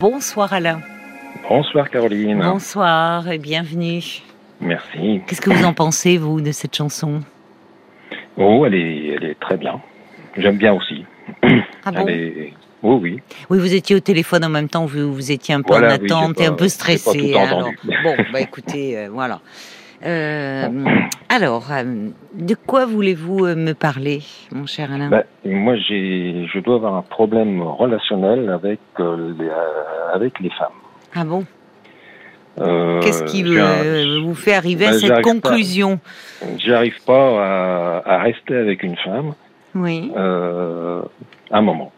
Bonsoir Alain. Bonsoir Caroline. Bonsoir et bienvenue. Merci. Qu'est-ce que vous en pensez, vous, de cette chanson? Oh, elle est, elle est très bien. J'aime bien aussi. Ah bon? est- Oui, oui. Oui, vous étiez au téléphone en même temps, vous, vous étiez un peu Voilà, en oui, attente et un peu stressé. Bon, bah écoutez, euh, voilà. Euh, alors, euh, de quoi voulez-vous euh, me parler, mon cher Alain Ben, moi, j'ai, je dois avoir un problème relationnel avec, euh, les, avec les femmes. Ah bon? Euh, Qu'est-ce qui un- vous fait arriver à Ben, cette pas. conclusion? J'arrive pas à, à rester avec une femme Oui. un moment.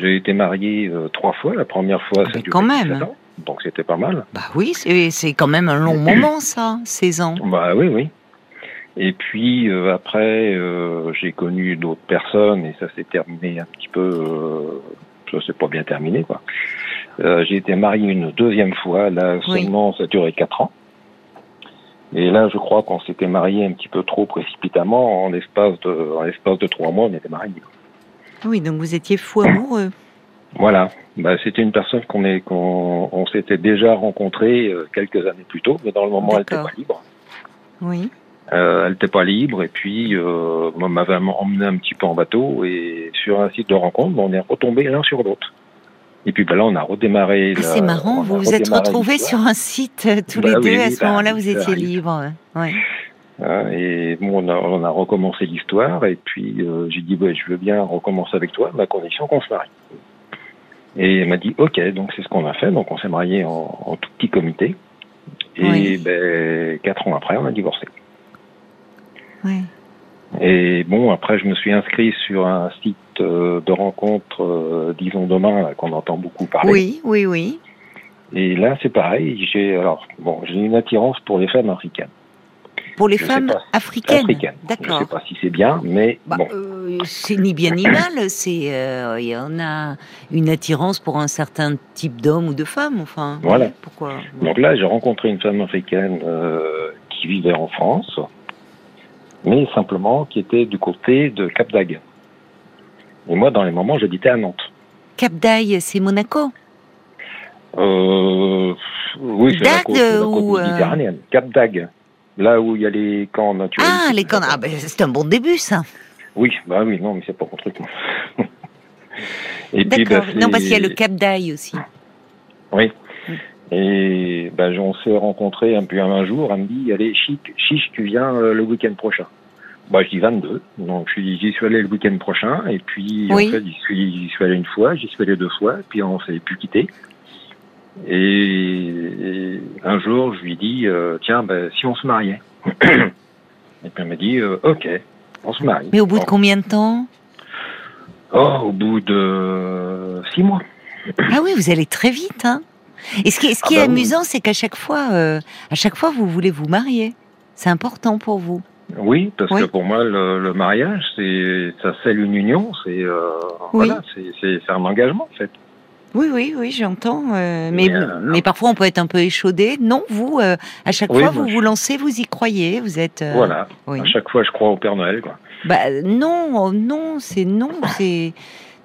J'ai été marié trois fois. La première fois, Ah, duré quand même. 17 ans, donc c'était pas mal. Bah oui, c'est quand même un long moment, ça, 16 ans. Bah oui, oui. Et puis euh, après, euh, j'ai connu d'autres personnes et ça s'est terminé un petit peu. Euh, ça s'est pas bien terminé, quoi. Euh, j'ai été marié une deuxième fois. Là, Oui. seulement, ça a duré quatre ans. Et là, je crois qu'on s'était marié un petit peu trop précipitamment. En l'espace de, en l'espace de trois mois, on était mariés. Oui, donc vous étiez fou amoureux. Voilà. Bah, c'était une personne qu'on est, qu'on, on s'était déjà rencontré euh, quelques années plus tôt, mais dans le moment, elle n'était pas libre. Oui. Euh, elle n'était pas libre et puis euh, moi m'avait emmené un petit peu en bateau et sur un site de rencontre, ben, on est retombé l'un sur l'autre. Et puis ben là, on a redémarré. Ah, la- c'est marrant, on vous vous êtes retrouvés sur un site euh, tous Bah les deux. oui, à ce bah, moment-là, vous étiez libres. Ouais. Hein, et bon, on a, on a recommencé l'histoire et puis j'ai dit ouais, je veux bien recommencer avec toi, à condition qu'on se marie. Et elle m'a dit ok, donc c'est ce qu'on a fait, donc on s'est marié en, en tout petit comité. Et Oui. ben quatre ans après, on a divorcé. Ouais. Et bon, après, je me suis inscrit sur un site euh, de rencontre, euh, disons demain, qu'on entend beaucoup parler. Oui, oui, oui. Et là, c'est pareil. J'ai alors bon, j'ai une attirance pour les femmes africaines. Pour les Je femmes africaines. Africaines. Je D'accord. sais pas si c'est bien, mais Bah, bon. euh, c'est ni bien ni mal. C'est euh, il y en a une attirance pour un certain type d'homme ou de femme. Enfin. Voilà. Pourquoi? Donc là, j'ai rencontré une femme africaine euh, qui vivait en France, mais simplement qui était du côté de Cap d'Agde. Et moi, dans les moments, j'habitais à Nantes. Cap d'Aille, c'est Monaco? Euh, oui, c'est la côte, la côte ou, euh, méditerranéenne. Cap d'Agde. Là où il y a les camps naturels. Ah, les camps. Ah, ben, c'est un bon début, ça. Oui, bah oui, non, mais c'est pas mon truc. puis, D'accord. bah, non, parce qu'il y a le Cap d'Aille aussi. Oui. Mm. Et bah, on s'est rencontrés un peu un jour. Elle me dit, allez, chic, chiche, tu viens euh, le week-end prochain. Bah, je dis 22. Donc, je suis- j'y suis allé le week-end prochain. Et puis, Oui. en fait, j'y suis, j'y suis allé une fois, j'y suis allé deux fois. Puis, on s'est plus quitté. Et, et un jour, je lui dis, euh, tiens, bah, si on se mariait. et puis, elle m'a dit, euh, ok, on se marie. Mais au bout de combien de temps? Oh, au bout de six mois. Ah oui, vous allez très vite, hein. Et ce qui, ce qui Ah est bah oui. amusant, c'est qu'à chaque fois, euh, à chaque fois, vous voulez vous marier. C'est important pour vous. Oui, parce Oui. que pour moi, le, le mariage, c'est ça scelle une union, c'est euh, Oui. voilà, c'est c'est c'est un engagement en fait. Oui, oui, oui, j'entends. euh, mais, Mais, euh, mais parfois, on peut être un peu échaudé. Non, vous, euh, à chaque Oui, fois, vous je- vous lancez, vous y croyez, vous êtes. voilà. oui. À chaque fois, je crois au Père Noël, quoi. Bah non, oh, non, c'est non, c'est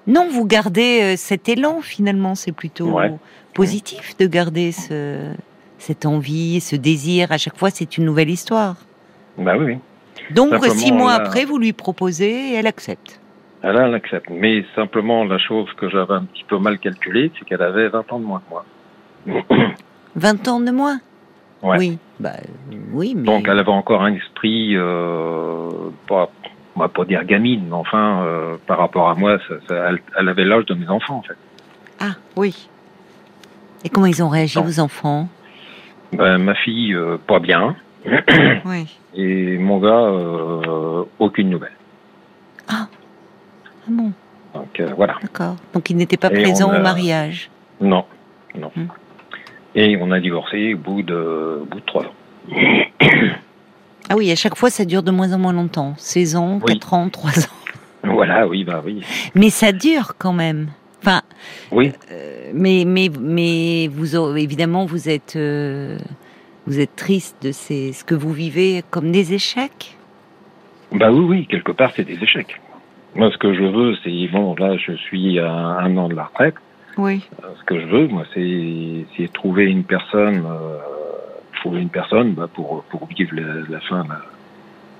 non. Vous gardez cet élan finalement. C'est plutôt Ouais. positif de garder ce cette envie, ce désir. À chaque fois, c'est une nouvelle histoire. Bah oui, oui. Donc Simplement, six mois après, vous lui proposez et elle accepte. Elle, elle accepte. Mais simplement, la chose que j'avais un petit peu mal calculée, c'est qu'elle avait 20 ans de moins que moi. 20 ans de moins. Ouais. Oui, bah oui, mais Donc, elle avait encore un esprit, euh, pas, on va pas dire gamine, mais enfin, euh, par rapport à moi, ça, ça- elle, elle avait l'âge de mes enfants, en fait. ah oui. Et comment ils ont réagi vos enfants? Ben, ma fille, euh, pas bien. Oui. Et mon gars, euh, aucune nouvelle. Ah bon, Donc euh, voilà. d'accord. Donc ils n'étaient pas Et a- au mariage. Non, non. Hmm. Et on a divorcé au bout de, au bout de trois ans. Ah oui, à chaque fois, ça dure de moins en moins longtemps. 16 ans, Oui. 4 ans, 3 ans. Voilà, oui, bah oui. Mais ça dure quand même. Enfin, Oui, euh, mais, mais, mais vous, évidemment, vous êtes, euh, vous êtes triste de ces, ce que vous vivez comme des échecs? bah oui, oui, quelque part, c'est des échecs. Moi, ce que je veux, c'est, bon, là, je suis à un an de la retraite. Oui. ce que je veux, moi, c'est trouver une personne, trouver une personne bah, pour, pour vivre la, la fin,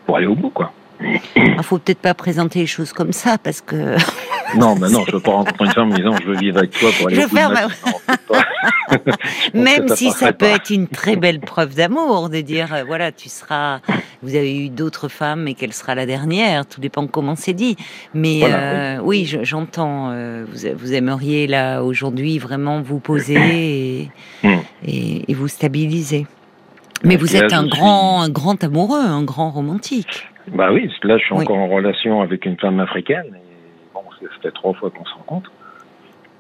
pour aller au bout, quoi. Il ah, faut peut-être pas présenter les choses comme ça parce que. Non, mais non, je veux pas rencontrer une femme en disant je veux vivre avec toi pour aller. Je faire Même si ça peut être une très belle preuve d'amour de dire euh, voilà tu seras, vous avez eu d'autres femmes et quelle sera la dernière, tout dépend comment c'est dit. Mais euh, oui, j'entends. Euh, vous, vous, aimeriez là aujourd'hui vraiment vous poser et, hmm. et, vous stabiliser. Mais vous êtes un grand, un grand amoureux, un grand romantique. Bah oui, là, je suis encore en relation avec une femme africaine. Et ça fait trois fois qu'on se rencontre.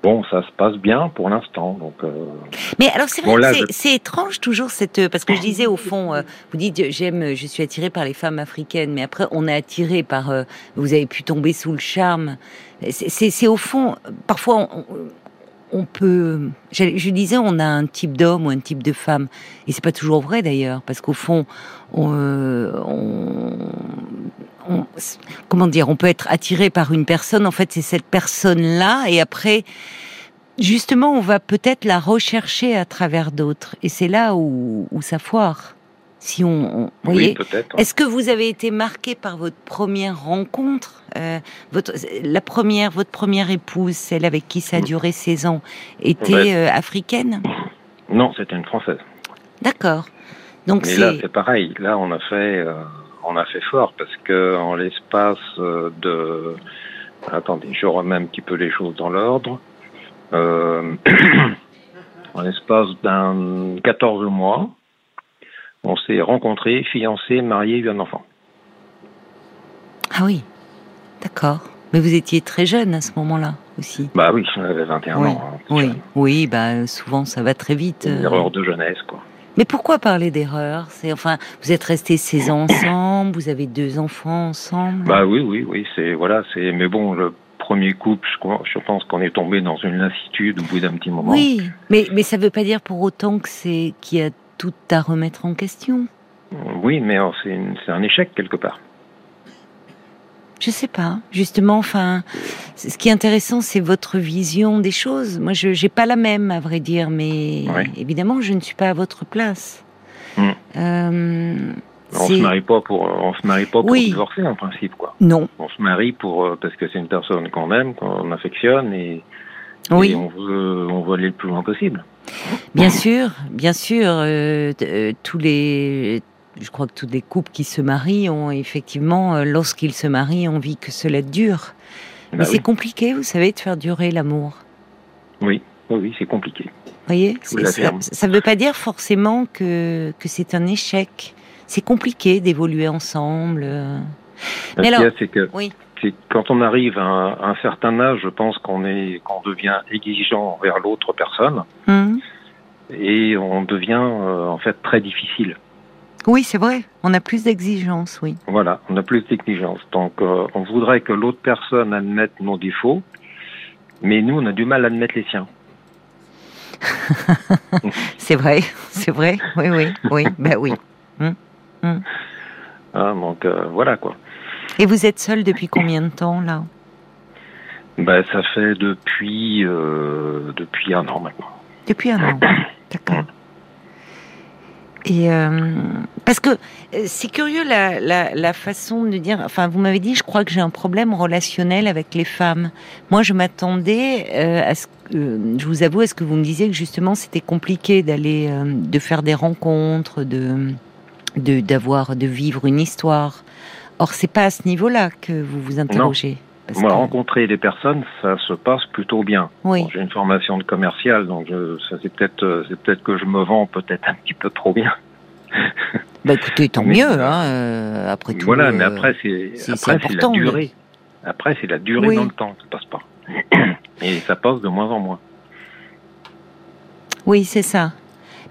Bon, ça se passe bien pour l'instant. Donc. Euh... Mais alors c'est vrai, c'est étrange toujours cette parce que je disais au fond, euh, vous dites j'aime, je suis attirée par les femmes africaines, mais après on est attiré par, euh, vous avez pu tomber sous le charme. C'est au fond, parfois on, on peut, je, disais, on a un type d'homme ou un type de femme, et c'est pas toujours vrai d'ailleurs, parce qu'au fond, on, comment dire, on peut être attiré par une personne. En fait, c'est cette personne-là, et après, justement, on va peut-être la rechercher à travers d'autres, et c'est là où, où ça foire. Si on, oui, Est-ce que vous avez été marqué par votre première rencontre, euh, votre, la première, votre première épouse, celle avec qui ça a duré 16 ans, était euh, africaine? Non, c'était une française. D'accord. Donc Mais là, c'est pareil. Là, on a fait, euh, on a fait fort parce que en l'espace de, attendez, je remets un petit peu les choses dans l'ordre. en l'espace d'un 14 mois, on s'est rencontrés, fiancés, mariés, eu un enfant. Ah oui, d'accord. Mais vous étiez très jeune à ce moment-là aussi. Bah oui, j'avais 21 ans. Hein, oui, oui, bah souvent ça va très vite. Une euh. erreur de jeunesse, quoi. Mais pourquoi parler d'erreur C'est enfin, vous êtes restés 16 ans ensemble, vous avez deux enfants ensemble. Bah oui, oui, oui, c'est voilà, c'est. Mais bon, le premier couple, je, pense qu'on est tombé dans une lassitude au bout d'un petit moment. Oui, mais mais ça veut pas dire pour autant que c'est qu'il y a tout à remettre en question. Oui, mais c'est un échec quelque part. Je sais pas. Justement, enfin, ce qui est intéressant, c'est votre vision des choses. Moi, je n'ai pas la même, à vrai dire, mais évidemment, je ne suis pas à votre place. Hmm. Euh, on se marie pas pour, on se marie pas pour divorcer en principe, quoi. Non. On se marie pour euh, parce que c'est une personne qu'on aime, qu'on affectionne et, oui. on veut, on veut aller le plus loin possible. Bien sûr, bien sûr, euh, euh, tous les, je crois que tous les couples qui se marient ont effectivement, euh, lorsqu'ils se marient, envie que cela dure. Mais bah c'est compliqué, vous savez, de faire durer l'amour. Oui, oui, c'est compliqué. Vous voyez, ça ne veut pas dire forcément que, que c'est un échec. C'est compliqué d'évoluer ensemble. Mais alors, c'est que oui quand on arrive à un, certain âge, je pense qu'on est qu'on devient exigeant envers l'autre personne hum. et on devient euh, en fait très difficile. Oui, c'est vrai. On a plus d'exigence, oui. Voilà, on a plus d'exigence. Donc, euh, on voudrait que l'autre personne admette nos défauts, mais nous, on a du mal à admettre les siens. c'est vrai, c'est vrai. Oui, oui, oui. Ben oui. Ah, donc euh, voilà quoi. Et vous êtes seul depuis combien de temps là? Ben, ça fait depuis euh, depuis un an maintenant. Depuis un an, d'accord. Et euh, parce que euh, c'est curieux la, la, la, façon de dire. Enfin, vous m'avez dit, je crois que j'ai un problème relationnel avec les femmes. Moi, je m'attendais à ce que, je vous avoue, à ce que vous me disiez que justement c'était compliqué d'aller, de faire des rencontres, de, de d'avoir, de vivre une histoire. Or, c'est pas à ce niveau-là que vous vous interrogez. Moi, rencontrer des personnes, ça se passe plutôt bien. Oui. J'ai une formation de commercial, donc ça c'est peut-être euh, c'est peut-être que je me vends peut-être un petit peu trop bien. bah écoutez, tant mieux, hein, euh, après tout. Voilà, mais euh, après c'est après c'est la durée. Après c'est la durée dans le temps, ça passe pas. Et ça passe de moins en moins. Oui, c'est ça.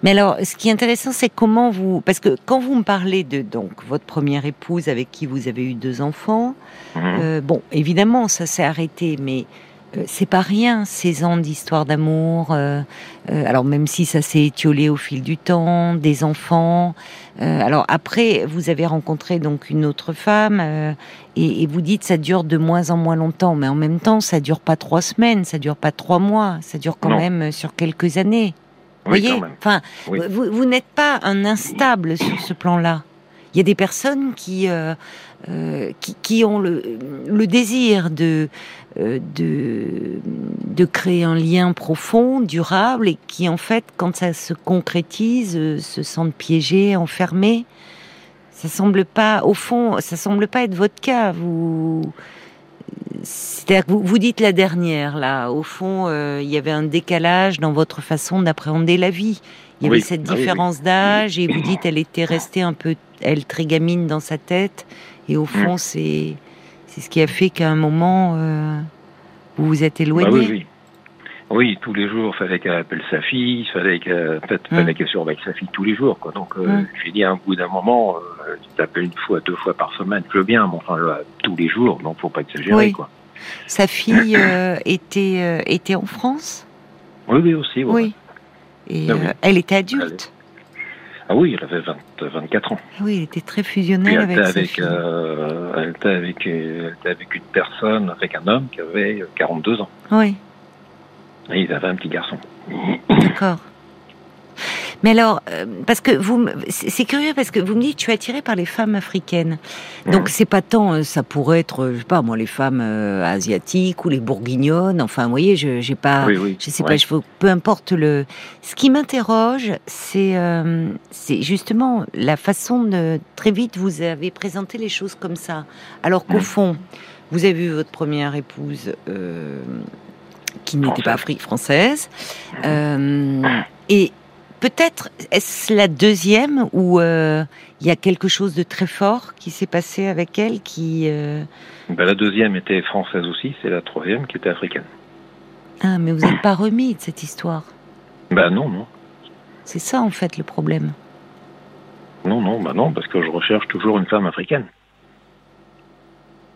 Mais alors, ce qui est intéressant, c'est comment vous, parce que quand vous me parlez de donc votre première épouse avec qui vous avez eu deux enfants, mhm. euh, bon, évidemment, ça s'est arrêté, mais c'est pas rien, ces ans d'histoire d'amour. Euh, euh, alors même si ça s'est étiolé au fil du temps, des enfants. alors après, vous avez rencontré donc une autre femme et, vous dites ça dure de moins en moins longtemps, mais en même temps ça dure pas trois semaines, ça dure pas trois mois, ça dure quand même sur quelques années. Vous voyez, enfin, vous, vous n'êtes pas un instable sur ce plan-là. Il y a des personnes qui euh, qui, qui, ont le, le désir de, euh, de, de créer un lien profond, durable, et qui en fait, quand ça se concrétise, euh, se sentent piégés, enfermés. Ça semble pas, au fond, ça semble pas être votre cas. Vous, c'est-à-dire que vous, vous dites la dernière là. Au fond, il y avait un décalage dans votre façon d'appréhender la vie. Il y avait cette ah différence d'âge, et vous dites elle était restée un peu, elle très gamine dans sa tête et au fond, mm. c'est c'est ce qui a fait qu'à un moment, euh, vous vous êtes éloigné. Bah oui, oui. oui, tous les jours, il fallait qu'elle appelle sa fille, il fallait qu'elle mm. qu surveille sa fille tous les jours. Quoi. Donc, euh, mm. j'ai dit à un bout d'un moment, euh, tu t'appelles une fois, deux fois par semaine, je veux bien, mais enfin, tous les jours, donc faut pas exagérer. Quoi. Sa fille était, était en France? Oui, oui, aussi. Oui. Et ah elle était adulte ah oui, elle avait 20, 24 ans. Ah oui, elle était très fusionnelle avec, sa avec euh, elle, était avec, elle était avec une personne, avec un homme qui avait 42 ans. Oui. Et ils avaient un petit garçon. D'accord. Mais alors, euh, parce que vous, c'est curieux parce que vous me dites, tu es attiré par les femmes africaines. Donc c'est pas tant, euh, ça pourrait être, je sais pas moi, les femmes euh, asiatiques ou les bourguignonnes. Enfin, vous voyez, je j'ai pas, je sais pas, je, peu importe le. Ce qui m'interroge, c'est c'est justement la façon de très vite vous avez présenté les choses comme ça, alors qu'au fond, vous avez vu votre première épouse. qui n'était pas française, et Peut-être est-ce la deuxième où euh, il y a quelque chose de très fort qui s'est passé avec elle qui. Euh, ben, la deuxième était française aussi, c'est la troisième qui était africaine. Ah, mais vous n'êtes pas remis de cette histoire. Ben non, non. C'est ça en fait le problème. Non, non, bah non, parce que je recherche toujours une femme africaine.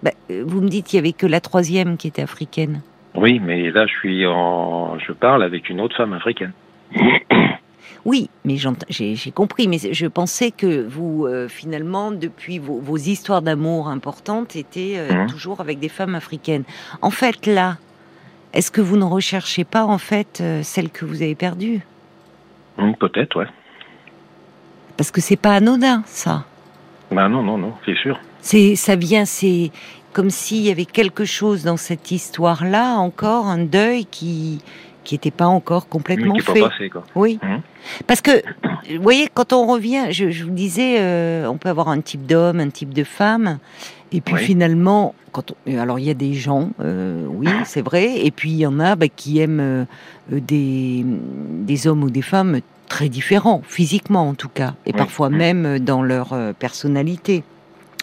Ben, vous me dites qu'il y avait que la troisième qui était africaine. Oui, mais là je suis en, je parle avec une autre femme africaine. Oui, mais j'ai compris, mais je pensais que vous, euh, finalement, depuis vos, histoires d'amour importantes, étaient euh, mmh. toujours avec des femmes africaines. En fait, là, est-ce que vous ne recherchez pas, en fait, euh, celle que vous avez perdue mmh, Peut-être, ouais. Parce que c'est pas anodin, ça. Ben non, non, non, c'est sûr. C'est, ça vient, c'est comme s'il y avait quelque chose dans cette histoire-là, encore un deuil qui, qui n'était pas encore complètement fait. Oui. Mmh. Parce que, vous voyez, quand on revient, je, vous disais, euh, on peut avoir un type d'homme, un type de femme, et puis finalement, quand alors il y a des gens, euh, oui, c'est vrai, et puis il y en a bah, qui aiment euh, des, des hommes ou des femmes très différents, physiquement en tout cas, et parfois même dans leur personnalité.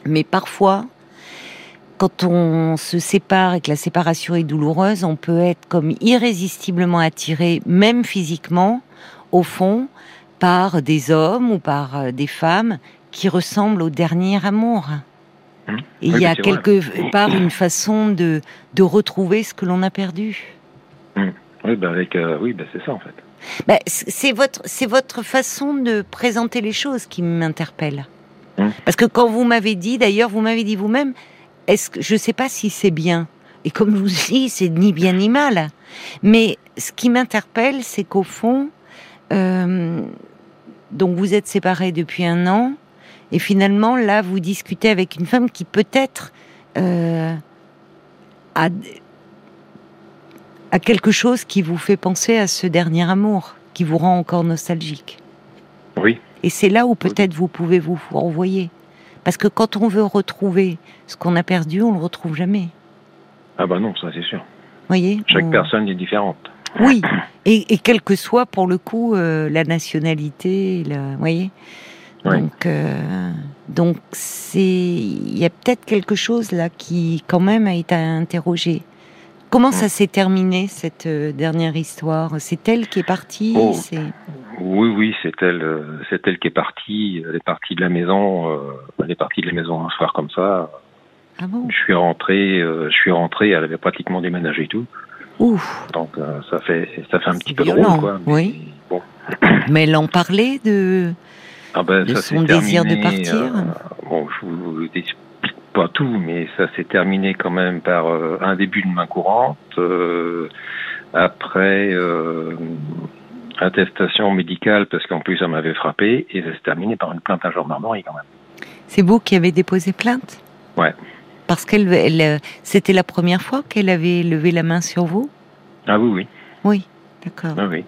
Mais parfois, quand on se sépare et que la séparation est douloureuse, on peut être comme irrésistiblement attiré, même physiquement, au fond, par des hommes ou par euh, des femmes qui ressemblent au dernier amour. Mmh. Et il y a quelque part une façon de, de retrouver ce que l'on a perdu. Mmh. Oui, avec, euh, oui ben c'est ça en fait. C'est votre, c'est votre façon de présenter les choses qui m'interpelle. Mmh. Parce que quand vous m'avez dit, d'ailleurs, vous m'avez dit vous-même, est-ce que je ne sais pas si c'est bien. Et comme je vous dis, c'est ni bien ni mal. Mais ce qui m'interpelle, c'est qu'au fond, euh, donc vous êtes séparés depuis un an, et finalement là, vous discutez avec une femme qui peut-être euh, a, a quelque chose qui vous fait penser à ce dernier amour, qui vous rend encore nostalgique. Oui. Et c'est là où peut-être vous pouvez vous renvoyer. Parce que quand on veut retrouver ce qu'on a perdu, on le retrouve jamais. Ah bah non, ça c'est sûr. Voyez. Chaque personne est différente. Oui, et, et, quelle que soit pour le coup euh, la nationalité, vous voyez. Donc, euh, donc c'est, il y a peut-être quelque chose là qui quand même a été interrogé. Comment ça s'est terminé cette euh, dernière histoire? C'est elle qui est partie oh. Oui, oui, c'est elle, euh, c'est elle qui est partie. Elle est partie de la maison. Euh, elle est partie de la maison un soir comme ça. Ah bon? Je suis rentré, je suis rentré. Elle avait pratiquement déménagé et tout. Ouf. Donc ça fait ça fait un petit peu drôle quoi. Mais oui. Bon. Mais elle en parlait de. Ah ben, De ça son désir de partir euh, bon, je vous pas tout, mais ça s'est terminé quand même par euh, un début de main courante. euh, après euh, attestation médicale, parce qu'en plus ça m'avait frappé, et ça s'est terminé par une plainte à gendarmerie quand même. C'est vous qui avez déposé plainte? Ouais. Parce qu'elle, elle, euh, c'était la première fois qu'elle avait levé la main sur vous? Ah oui, oui, Oui, d'accord. oui, oui.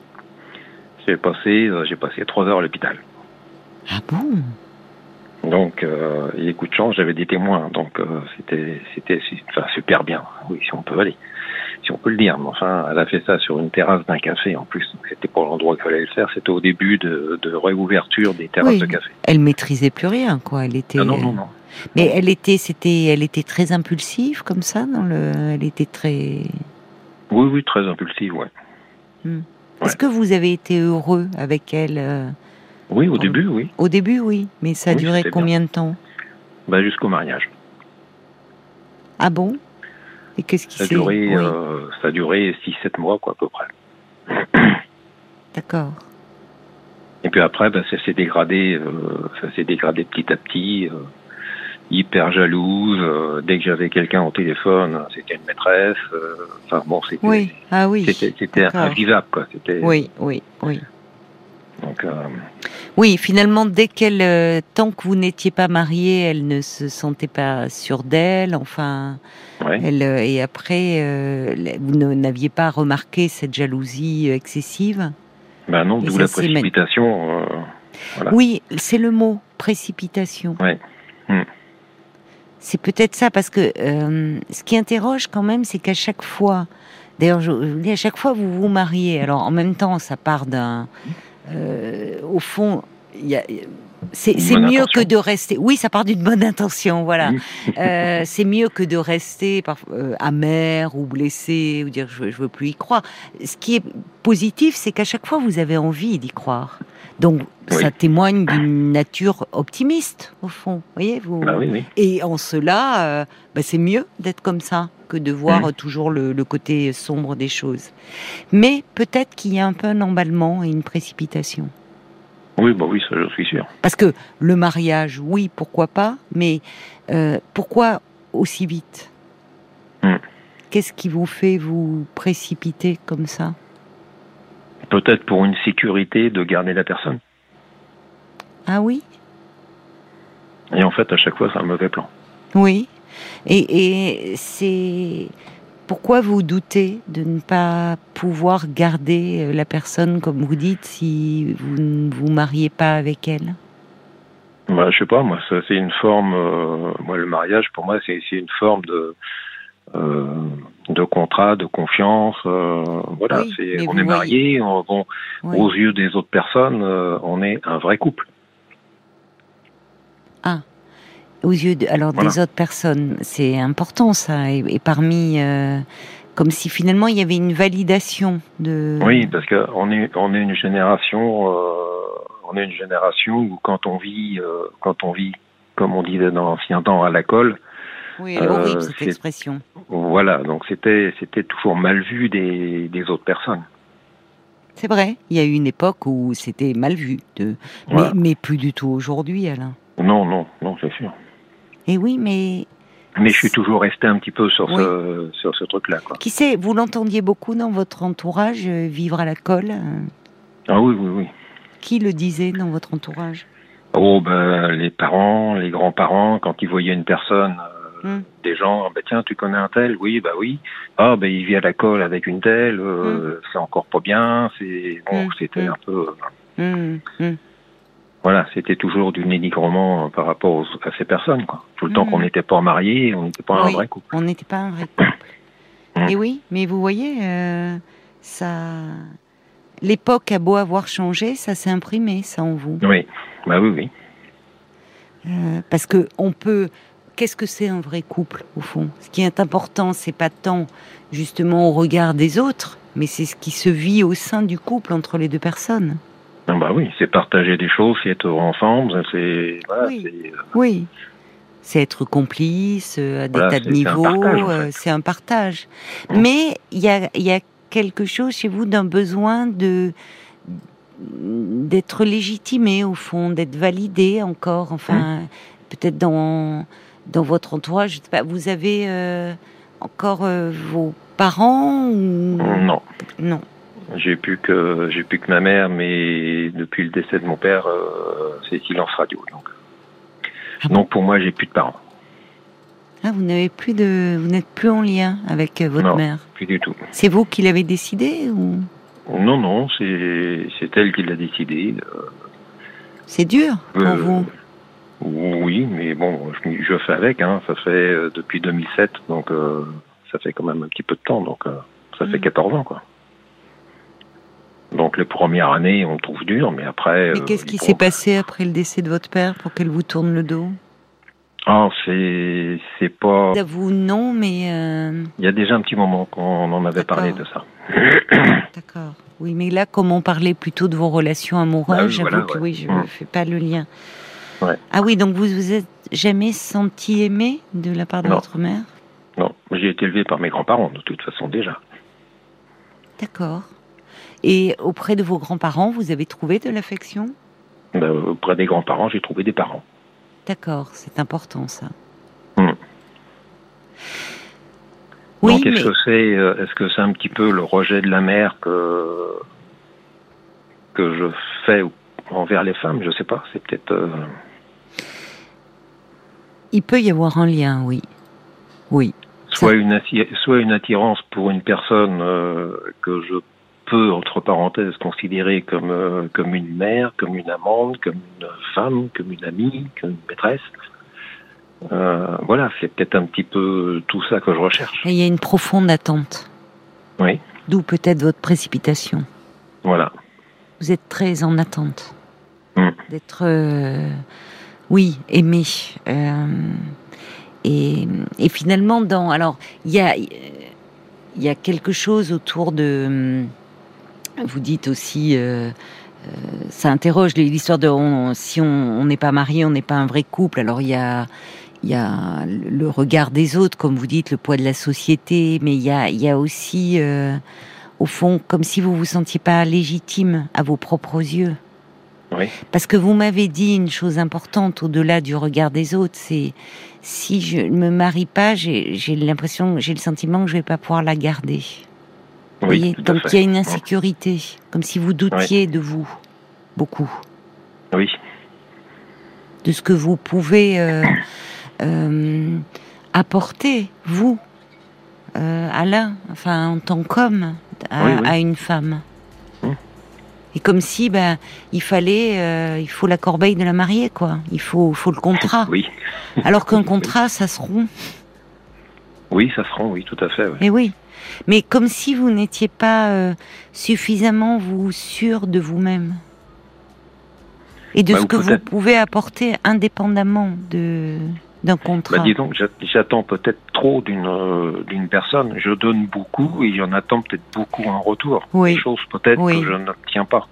J'ai passé, j'ai passé trois heures à l'hôpital. Ah bon? Donc, euh, et coup de chance, j'avais des témoins, donc euh, c'était, c'était, enfin, super bien. Oui, si on peut aller, si on peut le dire. Mais enfin, elle a fait ça sur une terrasse d'un café en plus. Donc, c'était pas l'endroit qu'il fallait le faire. C'était au début de, de réouverture des terrasses Oui. de café. Elle maîtrisait plus rien, quoi. Elle était. Ah non, non, non. Mais elle était, c'était, elle était très impulsive comme ça. Dans le, elle était très. Oui, oui, très impulsive, ouais. Est-ce que vous avez été heureux avec elle euh, Oui, au début, oui. au début Oui, mais ça a Oui, duré combien de temps Bah, jusqu'au mariage. Ah bon? Et qu'est-ce qui s'est oui, euh, ça a duré 6-7 mois, quoi, à peu près. D'accord. Et puis après, ben, ça s'est dégradé, euh, ça s'est dégradé petit à petit, euh, hyper jalouse. euh, dès que j'avais quelqu'un au téléphone, c'était une maîtresse. Enfin bon, c'était, Oui. Ah oui. c'était, invivable, quoi. C'était. Oui, oui, oui. Donc, Oui, finalement, dès qu'elle, euh, tant que vous n'étiez pas marié, elle ne se sentait pas sûre d'elle. Enfin, ouais. elle euh, et après, euh, vous n'aviez pas remarqué cette jalousie excessive? Ben non, d'où la précipitation. Voilà. Oui, c'est le mot précipitation. Ouais. Hmm. C'est peut-être ça parce que ce qui interroge quand même, c'est qu'à chaque fois, d'ailleurs, je, je vous dis, à chaque fois vous vous mariez. Alors en même temps, ça part d'un, euh, au fond, c'est mieux intention. que de rester. Oui, ça part d'une bonne intention, voilà. Euh, c'est mieux que de rester parf- euh, amer ou blessé ou dire je, je veux plus y croire. Ce qui est positif, c'est qu'à chaque fois vous avez envie d'y croire. Donc Oui. ça témoigne d'une nature optimiste au fond. Voyez vous. Oui, oui. Et en cela, euh, bah, c'est mieux d'être comme ça que de voir euh, toujours le, le côté sombre des choses. Mais peut-être qu'il y a un peu un emballement et une précipitation. Oui, bah oui, ça, je suis sûr. Parce que le mariage, oui, pourquoi pas, mais euh, pourquoi aussi vite? Mhm. Qu'est-ce qui vous fait vous précipiter comme ça? Peut-être pour une sécurité de garder la personne. Ah oui? Et en fait, à chaque fois, c'est un mauvais plan. Oui. Et, et c'est pourquoi vous doutez de ne pas pouvoir garder euh, la personne, comme vous dites, si vous ne vous mariez pas avec elle? Bah, je sais pas, moi, c'est une forme. euh, moi, le mariage, pour moi, c'est c'est une forme de de contrat, de confiance. euh, voilà, Oui, c'est on est mariés. On, bon, Oui. aux yeux des autres personnes, euh, on est un vrai couple. Aux yeux de, alors des autres personnes, c'est important ça. Et, et parmi, euh, comme si finalement il y avait une validation de. Oui, parce que on est on est une génération. euh, on est une génération où quand on vit, euh, quand on vit, comme on disait dans l'ancien temps, à la colle. Oui, elle est horrible euh, cette expression. Voilà, donc c'était c'était toujours mal vu des, des autres personnes. C'est vrai. Il y a eu une époque où c'était mal vu, de... Voilà. mais, mais plus du tout aujourd'hui, Alain. Non, non, non, c'est sûr. Et oui, mais Mais je suis toujours resté un petit peu sur ce sur ce truc-là, qui sait, vous l'entendiez beaucoup dans votre entourage, euh, vivre à la colle euh, Ah oui, oui, oui. Qui le disait dans votre entourage? Oh ben les parents, les grands-parents, quand ils voyaient une personne, euh, Hmm. des gens, ah, ben tiens, tu connais un tel? Oui, bah oui. Ah ben il vit à la colle avec une telle, euh, c'est encore pas bien. C'est bon, Hmm, c'était un peu, euh, voilà, c'était toujours du dénigrement euh, par rapport aux- à ces personnes, quoi. Tout le temps qu'on n'était pas mariés, on n'était pas Oui. un vrai couple. On n'était pas un vrai couple. Mm. Et oui, mais vous voyez, euh, ça, l'époque a beau avoir changé, ça s'est imprimé, ça en vous. Oui, bah oui, oui. Euh, parce que on peut. Qu'est-ce que c'est un vrai couple au fond? Ce qui est important, c'est pas tant justement au regard des autres, mais c'est ce qui se vit au sein du couple entre les deux personnes. Ah bah oui, c'est partager des choses, c'est être ensemble, c'est voilà, Oui. c'est euh, Oui. C'est être complice euh, à des Voilà, tas de c'est- c'est un niveaux, partage, en euh, fait. c'est un partage. Mais il y a, il y a quelque chose chez vous d'un besoin de d'être légitimé au fond, d'être validé encore. Enfin, peut-être dans dans votre entourage, je sais pas, vous avez euh, encore euh, vos parents ou? Non. non J'ai plus que j'ai plus que ma mère, mais depuis le décès de mon père, euh, c'est silence radio. Donc, Ah bon? Donc pour moi, j'ai plus de parents, Ah, vous n'avez plus de, vous n'êtes plus en lien avec votre Non. mère? plus du tout. C'est vous qui l'avez décidé ou? Non, non, c'est c'est elle qui l'a décidé. c'est dur pour vous Oui, mais bon, je, je fais avec. Hein. Ça fait euh, depuis 2007, donc euh, ça fait quand même un petit peu de temps. Donc euh, ça fait Mm. 14 ans, quoi. Donc les premières années, on trouve dur, mais après. Mais qu'est-ce qui s'est passé après le décès de votre père pour qu'elle vous tourne le dos? Ah, c'est c'est pas. Vous non, mais Il y a déjà un petit moment qu'on en avait parlé de ça. d'accord. Oui, mais là, comme on parlait plutôt de vos relations amoureuses, Bah oui, j'avoue voilà, que ouais. oui, je ne Mm. fais pas le lien. Ouais. Ah oui, donc vous vous êtes jamais senti aimé de la part de Non. votre mère? Non, j'ai été élevé par mes grands-parents de toute façon déjà. D'accord. Et auprès de vos grands-parents, vous avez trouvé de l'affection? Euh, auprès des grands-parents, j'ai trouvé des parents. D'accord, c'est important ça. Mm. Oui, Donc mais est-ce que c'est euh, est-ce que c'est un petit peu le rejet de la mère que que je fais envers les femmes? Je sais pas. C'est peut-être. euh, il peut y avoir un lien, oui. Oui. soit une atti- soit une attirance pour une personne euh, que je peux entre parenthèses considérer comme euh, comme une mère, comme une amante, comme une femme, comme une amie, comme une maîtresse. Euh, voilà, c'est peut-être un petit peu tout ça que je recherche. Et il y a une profonde attente. Oui, D'où peut-être votre précipitation. voilà. Vous êtes très en attente. Mm. D'être, euh, oui, aimé. Euh, et, finalement, dans. Alors, il y a, quelque chose autour de. Vous dites aussi. euh, euh, ça interroge l'histoire de on- si on n'est pas marié, on n'est pas un vrai couple. Alors il y a le regard des autres, comme vous dites, le poids de la société, mais il y a aussi au fond comme si vous vous sentiez pas légitime à vos propres yeux. Oui. Parce que vous m'avez dit une chose importante au-delà du regard des autres, c'est si je ne me marie pas, j'ai l'impression, j'ai le sentiment que je vais pas pouvoir la garder. Oui, voyez, donc il y a une insécurité, comme si vous doutiez de vous beaucoup, Oui, de ce que vous pouvez euh, euh, apporter vous, euh, Alain, enfin en tant qu'homme à une femme. Et comme si ben il fallait, euh, il faut la corbeille de la mariée quoi. Il faut, faut le contrat. oui, Alors qu'un contrat, ça se rompt. oui, ça se rend, oui, tout à fait. oui. Mais oui. Mais comme si vous n'étiez pas euh, suffisamment vous sûr de vous-même et de Bah, ce que vous pouvez apporter indépendamment de d'un contrat. Bah, disons j'attends peut-être trop d'une euh, d'une personne. Je donne beaucoup et j'en attends peut-être beaucoup en retour. Oui. Des choses peut-être Oui. que je n'obtiens pas.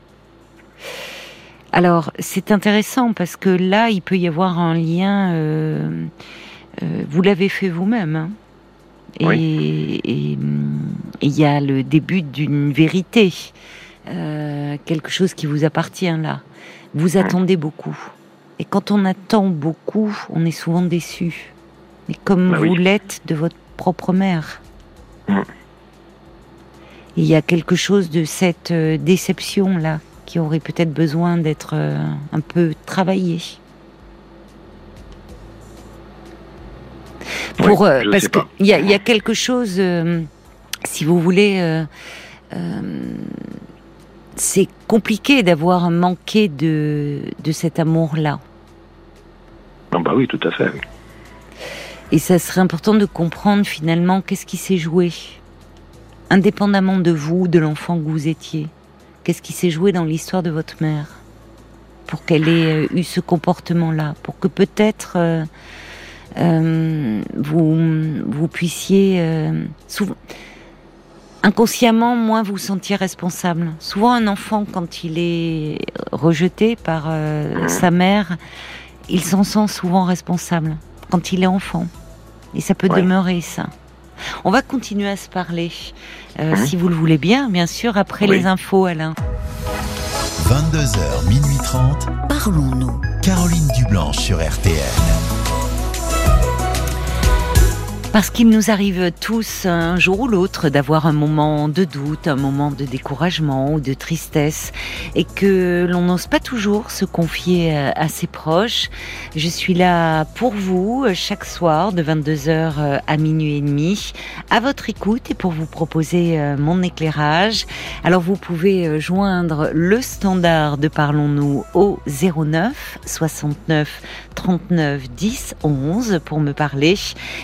Alors c'est intéressant parce que là il peut y avoir un lien. euh, euh, vous l'avez fait vous-même. hein. Et Oui. il y a le début d'une vérité, euh, quelque chose qui vous appartient là. Vous attendez beaucoup. Et quand on attend beaucoup, on est souvent déçu. Mais comme Bah vous oui. l'êtes de votre propre mère. Mm. Et Il y a quelque chose de cette euh, déception là qui aurait peut-être besoin d'être euh, un peu travaillé. Pour, Oui, euh, parce qu'il y y a quelque chose, euh, si vous voulez, euh, c'est compliqué d'avoir manqué de, de cet amour-là. Non, bah oui, tout à fait. oui. Et ça serait important de comprendre finalement qu'est-ce qui s'est joué, indépendamment de vous, de l'enfant que vous étiez. Qu'est-ce qui s'est joué dans l'histoire de votre mère? Pour qu'elle ait euh, eu ce comportement-là, pour que peut-être euh, euh, vous vous puissiez euh, souvent inconsciemment moins vous sentir responsable. Souvent un enfant quand il est rejeté par euh, Mhm. sa mère, il s'en sent souvent responsable quand il est enfant. Et ça peut demeurer ça. On va continuer à se parler, euh, mhm. si vous le voulez bien, bien sûr, après les infos, Alain. 22h, minuit 30. Parlons-nous. Caroline Dublanche sur RTL. Parce qu'il nous arrive tous un jour ou l'autre d'avoir un moment de doute, un moment de découragement ou de tristesse et que l'on n'ose pas toujours se confier à ses proches. Je suis là pour vous chaque soir de 22h à minuit et demi à votre écoute et pour vous proposer euh, mon éclairage. Alors vous pouvez euh, joindre le standard de Parlons-nous au 09 69 39 10 11 pour me parler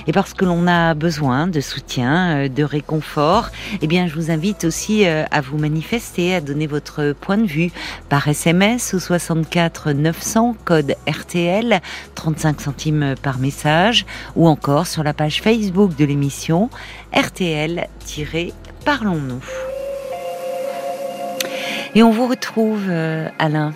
et parce que l'on on a besoin de soutien, euh, de réconfort, eh bien, je vous invite aussi euh, à vous manifester, à donner votre point de vue par SMS au 64 900 code RTL, 35 centimes par message, ou encore sur la page Facebook de l'émission RTL-Parlons-nous. Et on vous retrouve, euh, Alain.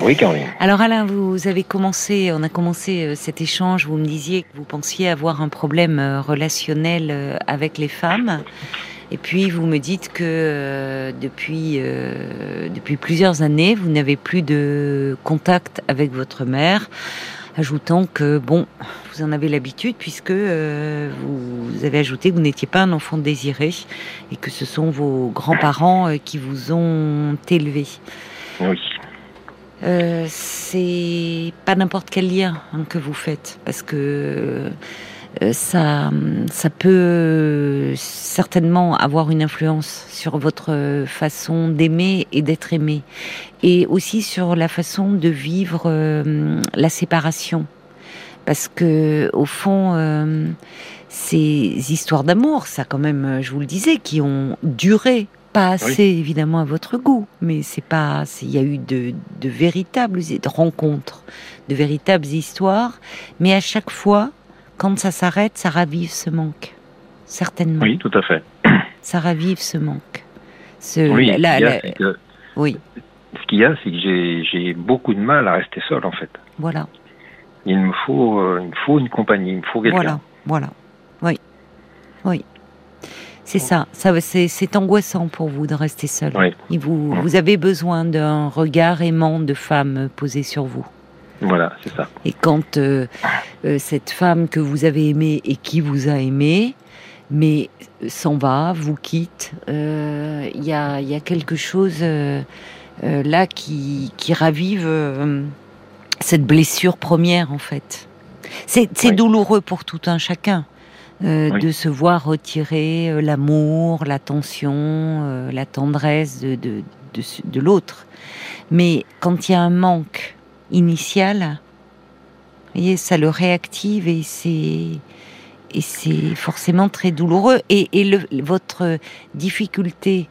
Oui, Caroline. Alors Alain, vous avez commencé, on a commencé euh, cet échange, vous me disiez que vous pensiez avoir un problème euh, relationnel euh, avec les femmes. Et puis vous me dites que depuis, depuis plusieurs années, vous n'avez plus de contact avec votre mère, ajoutant que bon, vous en avez l'habitude puisque vous avez ajouté que vous n'étiez pas un enfant désiré et que ce sont vos grands-parents qui vous ont élevé. Oui. Euh, c'est pas n'importe quel lien hein, que vous faites, parce que euh, ça, ça peut certainement avoir une influence sur votre façon d'aimer et d'être aimé, et aussi sur la façon de vivre euh, la séparation, parce que au fond, ces histoires d'amour, ça quand même, je vous le disais, qui ont duré pas assez évidemment à votre goût, mais c'est pas. Il y a eu de, de véritables rencontres, de véritables histoires, mais à chaque fois, quand ça s'arrête, ça ravive ce manque, certainement. Oui, tout à fait. Ça ravive ce manque. Ce, oui, oui. Ce qu'il y a, c'est que j'ai beaucoup de mal à rester seul, en fait. Voilà. Il me faut, euh, il me faut une compagnie, il me faut quelqu'un. Voilà, voilà. Oui, oui. C'est ça, ça c'est angoissant pour vous de rester seul. vous, vous avez besoin d'un regard aimant de femme posé sur vous. Voilà, c'est ça. Et quand euh, euh, cette femme que vous avez aimée et qui vous a aimé, mais s'en va, vous quitte, euh, il y, a, y, a, quelque chose là qui, qui ravive cette blessure première en fait. C'est douloureux pour tout un chacun. Euh, de se voir retirer euh, l'amour, l'attention, euh, la tendresse de, de, de, l'autre. Mais quand il y a un manque initial, voyez, ça le réactive et c'est et c'est forcément très douloureux. Et, et le, votre difficulté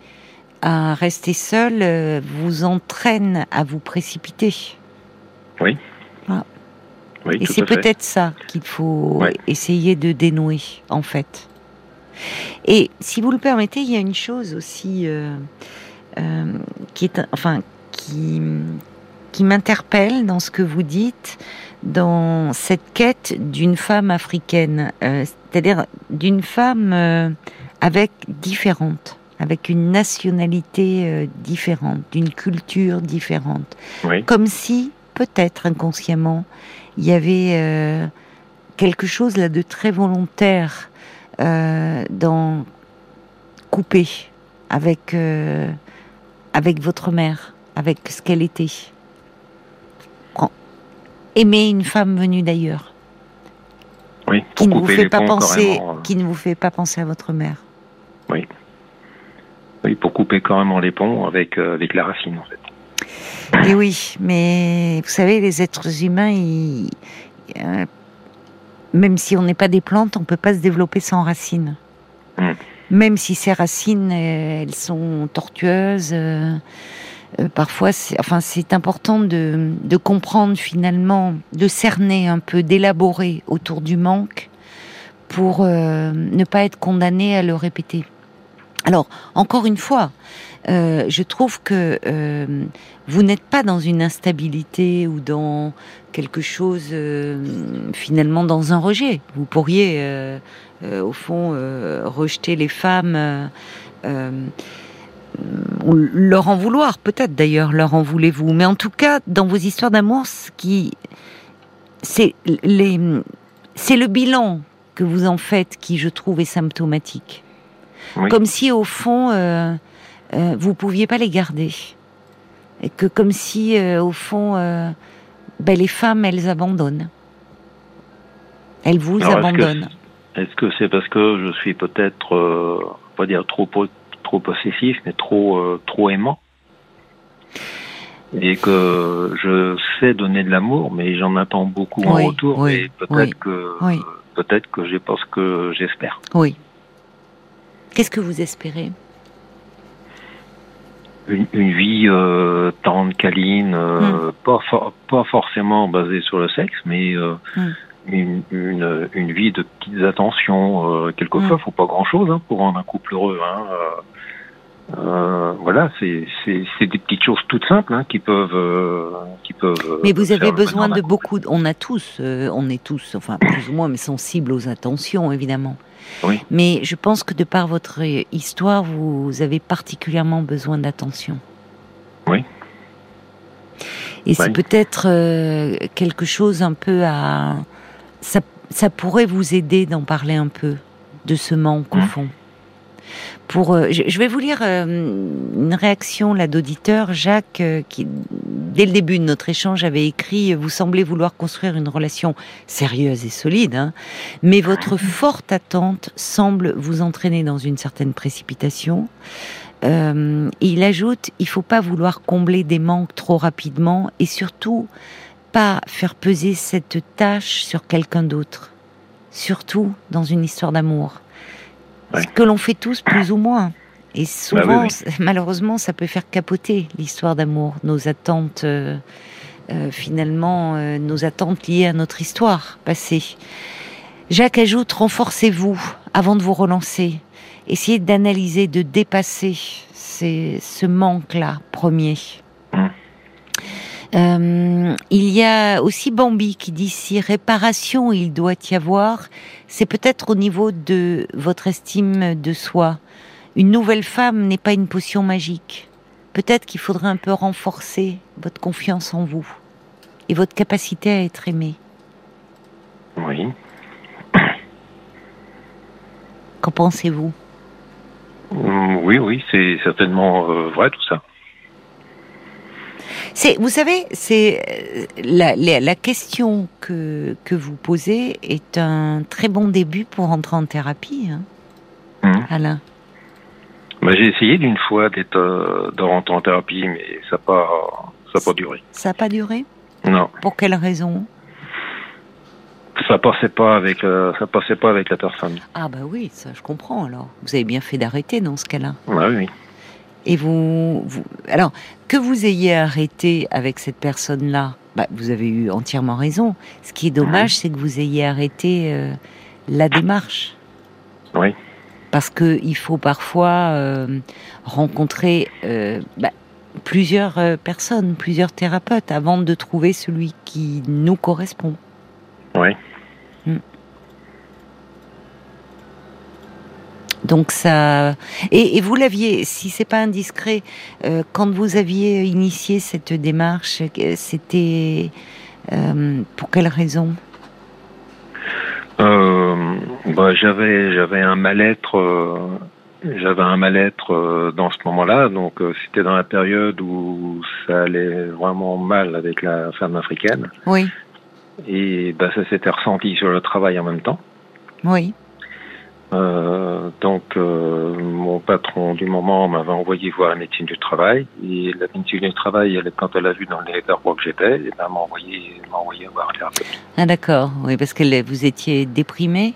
à rester seul vous entraîne à vous précipiter. Oui et c'est peut-être ça qu'il faut essayer de dénouer, en fait. Et si vous le permettez, il y a une chose aussi euh, euh, qui est, enfin, qui, qui m'interpelle dans ce que vous dites, dans cette quête d'une femme africaine, euh, c'est-à-dire d'une femme avec différente, avec une nationalité différente, d'une culture différente, comme si peut-être inconsciemment il y avait euh, quelque chose là de très volontaire euh, dans couper avec euh, avec votre mère, avec ce qu'elle était. Aimer une femme venue d'ailleurs. Oui, qui ne vous fait pas penser, qui ne vous fait pas penser à votre mère. Oui. Oui, pour couper carrément les ponts avec avec la racine en fait. Et oui, mais vous savez, les êtres humains, euh, même si on n'est pas des plantes, on peut pas se développer sans racines. Même si ces racines, euh, elles sont tortueuses. Euh, parfois, c'est, enfin, c'est important de, de, comprendre finalement, de cerner un peu, d'élaborer autour du manque pour ne pas être condamné à le répéter. Alors, encore une fois, euh, je trouve que euh, vous n'êtes pas dans une instabilité ou dans quelque chose euh, finalement dans un rejet. Vous pourriez, euh, euh, au fond, euh, rejeter les femmes, euh, euh, ou leur en vouloir, peut-être d'ailleurs, leur en voulez-vous. Mais en tout cas, dans vos histoires d'amour, ce qui, c'est les, c'est le bilan que vous en faites qui, je trouve, est symptomatique. Oui. Comme si, au fond, euh, euh, vous pouviez pas les garder. Et que comme si, euh, au fond, euh, ben, les femmes, elles abandonnent. Elles vous Alors, abandonnent. Est-ce que c'est parce que je suis peut-être, euh, on va dire trop trop possessif, mais trop euh, trop aimant, et que je sais donner de l'amour, mais j'en attends beaucoup Oui, en retour, oui, et peut-être oui, que peut-être que j'ai pas ce que j'espère. Oui. Qu'est-ce que vous espérez? Une, une vie euh, tendre, câline, euh, pas for- pas forcément basée sur le sexe, mais euh, Hmm. une, une une vie de petites attentions. Euh, quelquefois, Hmm. faut pas grand-chose hein, pour rendre un couple heureux. Hein. Voilà, c'est des petites choses toutes simples hein, qui peuvent euh, qui peuvent. euh, Mais vous avez besoin de beaucoup. de- On a tous, euh, on est tous, enfin plus ou moins, mais sensibles aux attentions, évidemment. Oui. Mais je pense que de par votre histoire, vous avez particulièrement besoin d'attention. Oui. Et c'est peut-être euh, quelque chose un peu à. Ça, ça pourrait vous aider d'en parler un peu de ce manque au Mhm. fond. Pour, euh, je, je vais vous lire euh, une réaction là d'auditeur Jacques euh, qui dès le début de notre échange avait écrit vous semblez vouloir construire une relation sérieuse et solide hein, mais votre forte attente semble vous entraîner dans une certaine précipitation. Euh, il ajoute il faut pas vouloir combler des manques trop rapidement et surtout pas faire peser cette tâche sur quelqu'un d'autre surtout dans une histoire d'amour Ouais. ce que l'on fait tous plus ou moins et souvent, oui, oui. c- malheureusement, ça peut faire capoter l'histoire d'amour, nos attentes, euh, euh, finalement, euh, nos attentes liées à notre histoire passée. Jacques ajoute, renforcez-vous avant de vous relancer. Essayez d'analyser, de dépasser ces- ce manque-là, premier. Euh, il y a aussi Bambi qui dit si réparation il doit y avoir, c'est peut-être au niveau de votre estime de soi. Une nouvelle femme n'est pas une potion magique. Peut-être qu'il faudrait un peu renforcer votre confiance en vous et votre capacité à être aimé. Oui. Qu'en pensez-vous? Mm, Oui, oui, c'est certainement euh, vrai tout ça. C'est, vous savez, c'est euh, la, la, la question que, que vous posez est un très bon début pour entrer en thérapie, hein, Mhm. Alain. Bah, j'ai essayé d'une fois d'être euh, de rentrer en thérapie, mais ça n'a pas ça pas duré. Ça n'a pas duré? Non, Pour quelle raison? Ça passait pas avec euh, ça passait pas avec la personne. Ah bah oui, ça je comprends alors. Vous avez bien fait d'arrêter dans ce cas-là. Ouais, oui. Et vous, vous- alors que vous ayez arrêté avec cette personne-là, bah, vous avez eu entièrement raison. Ce qui est dommage, c'est que vous ayez arrêté euh, la démarche. Oui. Parce que il faut parfois euh, rencontrer euh, bah, plusieurs euh, personnes, plusieurs thérapeutes avant de trouver celui qui nous correspond. Oui. Donc ça et, et vous l'aviez, si c'est pas indiscret, euh, quand vous aviez initié cette démarche, euh, c'était euh, pour quelle raison? Bah, j'avais j'avais un mal-être j'avais un mal-être dans ce moment-là. Donc c'était dans la période où ça allait vraiment mal avec la femme africaine. Oui, et bah, ça s'était ressenti sur le travail en même temps. Oui, Euh, donc euh, mon patron du moment m'avait envoyé voir la médecine du travail. Et la médecine du travail elle, quand elle a vu dans l'état que j'étais elle m'a envoyé m'a envoyé voir thérapeute ah d'accord, oui parce que vous étiez déprimé?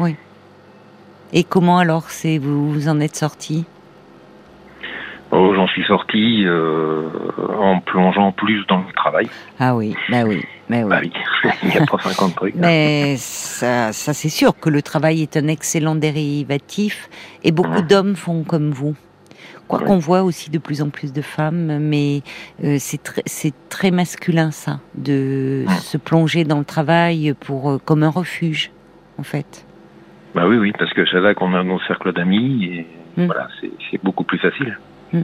oui. Et comment alors c'est vous vous en êtes sorti? Oh, j'en suis sorti euh, en plongeant plus dans le travail. Ah oui, bah oui, bah oui. Bah oui. il y a pas 50 trucs. Hein. Mais ça, ça c'est sûr que le travail est un excellent dérivatif et beaucoup mmh. d'hommes font comme vous. Quoi qu'on voit aussi de plus en plus de femmes, mais euh, c'est très, c'est très masculin ça, de mmh. se plonger dans le travail pour euh, comme un refuge, en fait. Bah oui, oui, parce que c'est là qu'on a nos cercles d'amis et mmh. voilà, c'est beaucoup plus facile. Mm.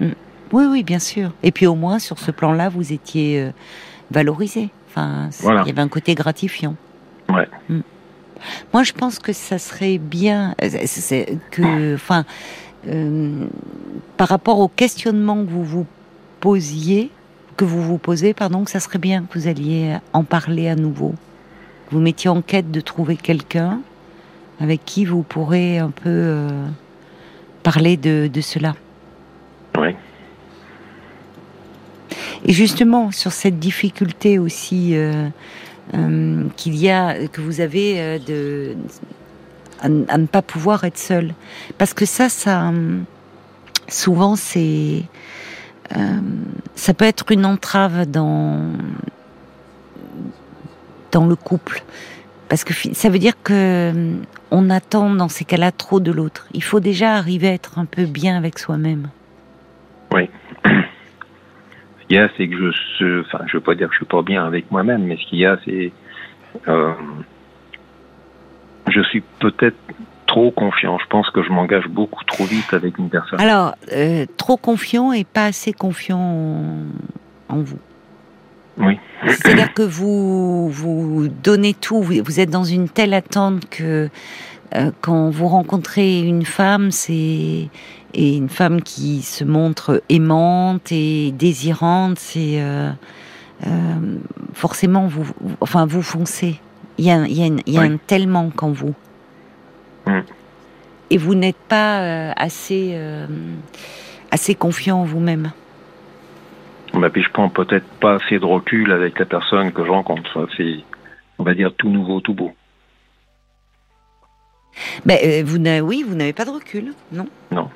Mm. Oui, oui, bien sûr. Et puis au moins, sur ce plan-là, vous étiez euh, valorisé. Enfin, il y avait un côté gratifiant. Ouais. Mm. Moi, je pense que ça serait bien euh, que, enfin, euh, par rapport au questionnement que vous vous posiez, que vous vous posez, pardon, que ça serait bien que vous alliez en parler à nouveau. Que vous mettiez en quête de trouver quelqu'un avec qui vous pourrez un peu parler de, de cela. Et justement, sur cette difficulté aussi euh, euh, qu'il y a, que vous avez euh, de, à, ne pas pouvoir être seul. Parce que ça, ça, souvent, c'est, ça peut être une entrave dans, dans le couple. Parce que ça veut dire que on attend dans ces cas-là trop de l'autre. Il faut déjà arriver à être un peu bien avec soi-même. Qu'il y a, c'est que je, enfin, je veux pas dire que je suis pas bien avec moi-même, mais ce qu'il y a, c'est, euh, je suis peut-être trop confiant. Je pense que je m'engage beaucoup trop vite avec une personne. Alors, euh, trop confiant et pas assez confiant en, vous. Oui. C'est-à-dire que vous vous donnez tout, vous êtes dans une telle attente que euh, quand vous rencontrez une femme, c'est et une femme qui se montre aimante et désirante, c'est euh, euh, forcément vous, enfin vous foncez. Il y a, il y a, il y a un tel manque en vous. Mm. Et vous n'êtes pas euh, assez, assez confiant en vous-même. Bah, puis je prends peut-être pas assez de recul avec la personne que je rencontre. C'est, on va dire, tout nouveau, tout beau. Ben, vous oui, vous n'avez pas de recul, non? Non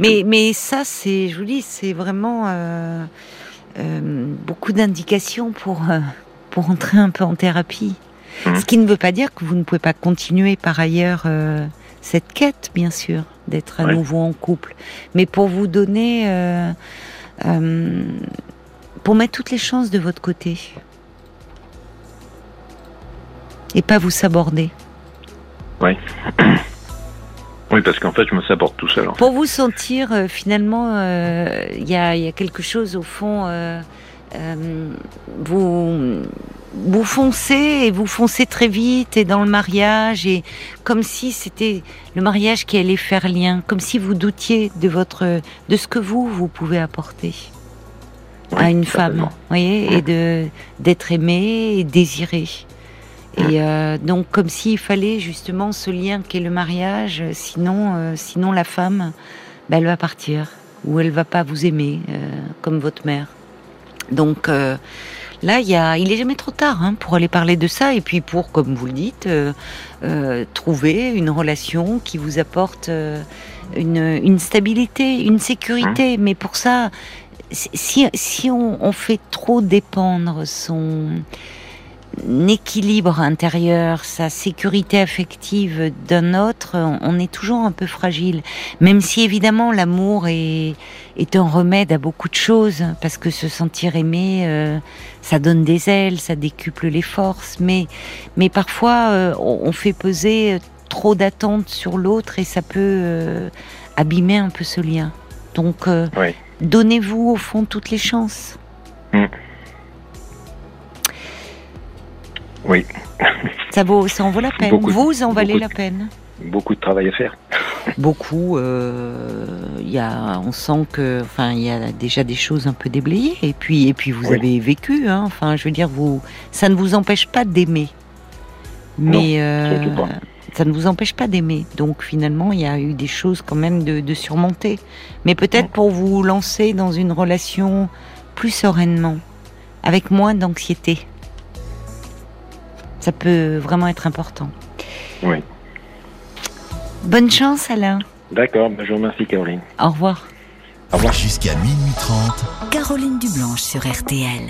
mais, mais ça, c'est, je vous dis, c'est vraiment euh, euh, beaucoup d'indications pour, euh, pour entrer un peu en thérapie. Mmh. Ce qui ne veut pas dire que vous ne pouvez pas continuer par ailleurs cette quête, bien sûr, d'être à nouveau en couple. Mais pour vous donner, pour mettre toutes les chances de votre côté. Et pas vous saborder. Oui. Oui, parce qu'en fait, je me saborde tout seul. Pour vous sentir, euh, finalement, euh, il y, a, y, a, quelque chose au fond. Euh, vous vous foncez et vous foncez très vite et dans le mariage et comme si c'était le mariage qui allait faire lien, comme si vous doutiez de votre de ce que vous vous pouvez apporter à une femme, voyez, et de d'être aimé et désiré. Et euh, donc, comme s'il fallait justement ce lien qu'est le mariage, sinon, euh, sinon la femme, ben, elle va partir ou elle va pas vous aimer euh, comme votre mère. Donc là, il y a, il est jamais trop tard hein, pour aller parler de ça et puis pour, comme vous le dites, trouver une relation qui vous apporte une, une, stabilité, une sécurité. Hein Mais pour ça, si, si on, on fait trop dépendre son équilibre intérieur, sa sécurité affective d'un autre, on est toujours un peu fragile. Même si évidemment l'amour est, est un remède à beaucoup de choses, parce que se sentir aimé, euh, ça donne des ailes, ça décuple les forces. Mais, mais parfois, euh, on fait peser trop d'attentes sur l'autre et ça peut euh, abîmer un peu ce lien. Donc, donnez-vous au fond toutes les chances. Mm. Oui. Ça, vaut, ça en vaut la peine. Vous en valez la peine. Beaucoup de travail à faire. Beaucoup. Euh, y a, on sent que, enfin, il y a déjà des choses un peu déblayées. Et puis, et puis, vous avez vécu. Hein, enfin, je veux dire, vous, ça ne vous empêche pas d'aimer. Mais euh, ça ne vous empêche pas d'aimer. Donc, finalement, il y a eu des choses quand même de, de surmonter. Mais peut-être pour vous lancer dans une relation plus sereinement, avec moins d'anxiété ça peut vraiment être important. Oui. Bonne chance, Alain. D'accord, ben, je vous remercie, Caroline. Au revoir. Jusqu'à minuit 30. Caroline Dublanche sur RTL.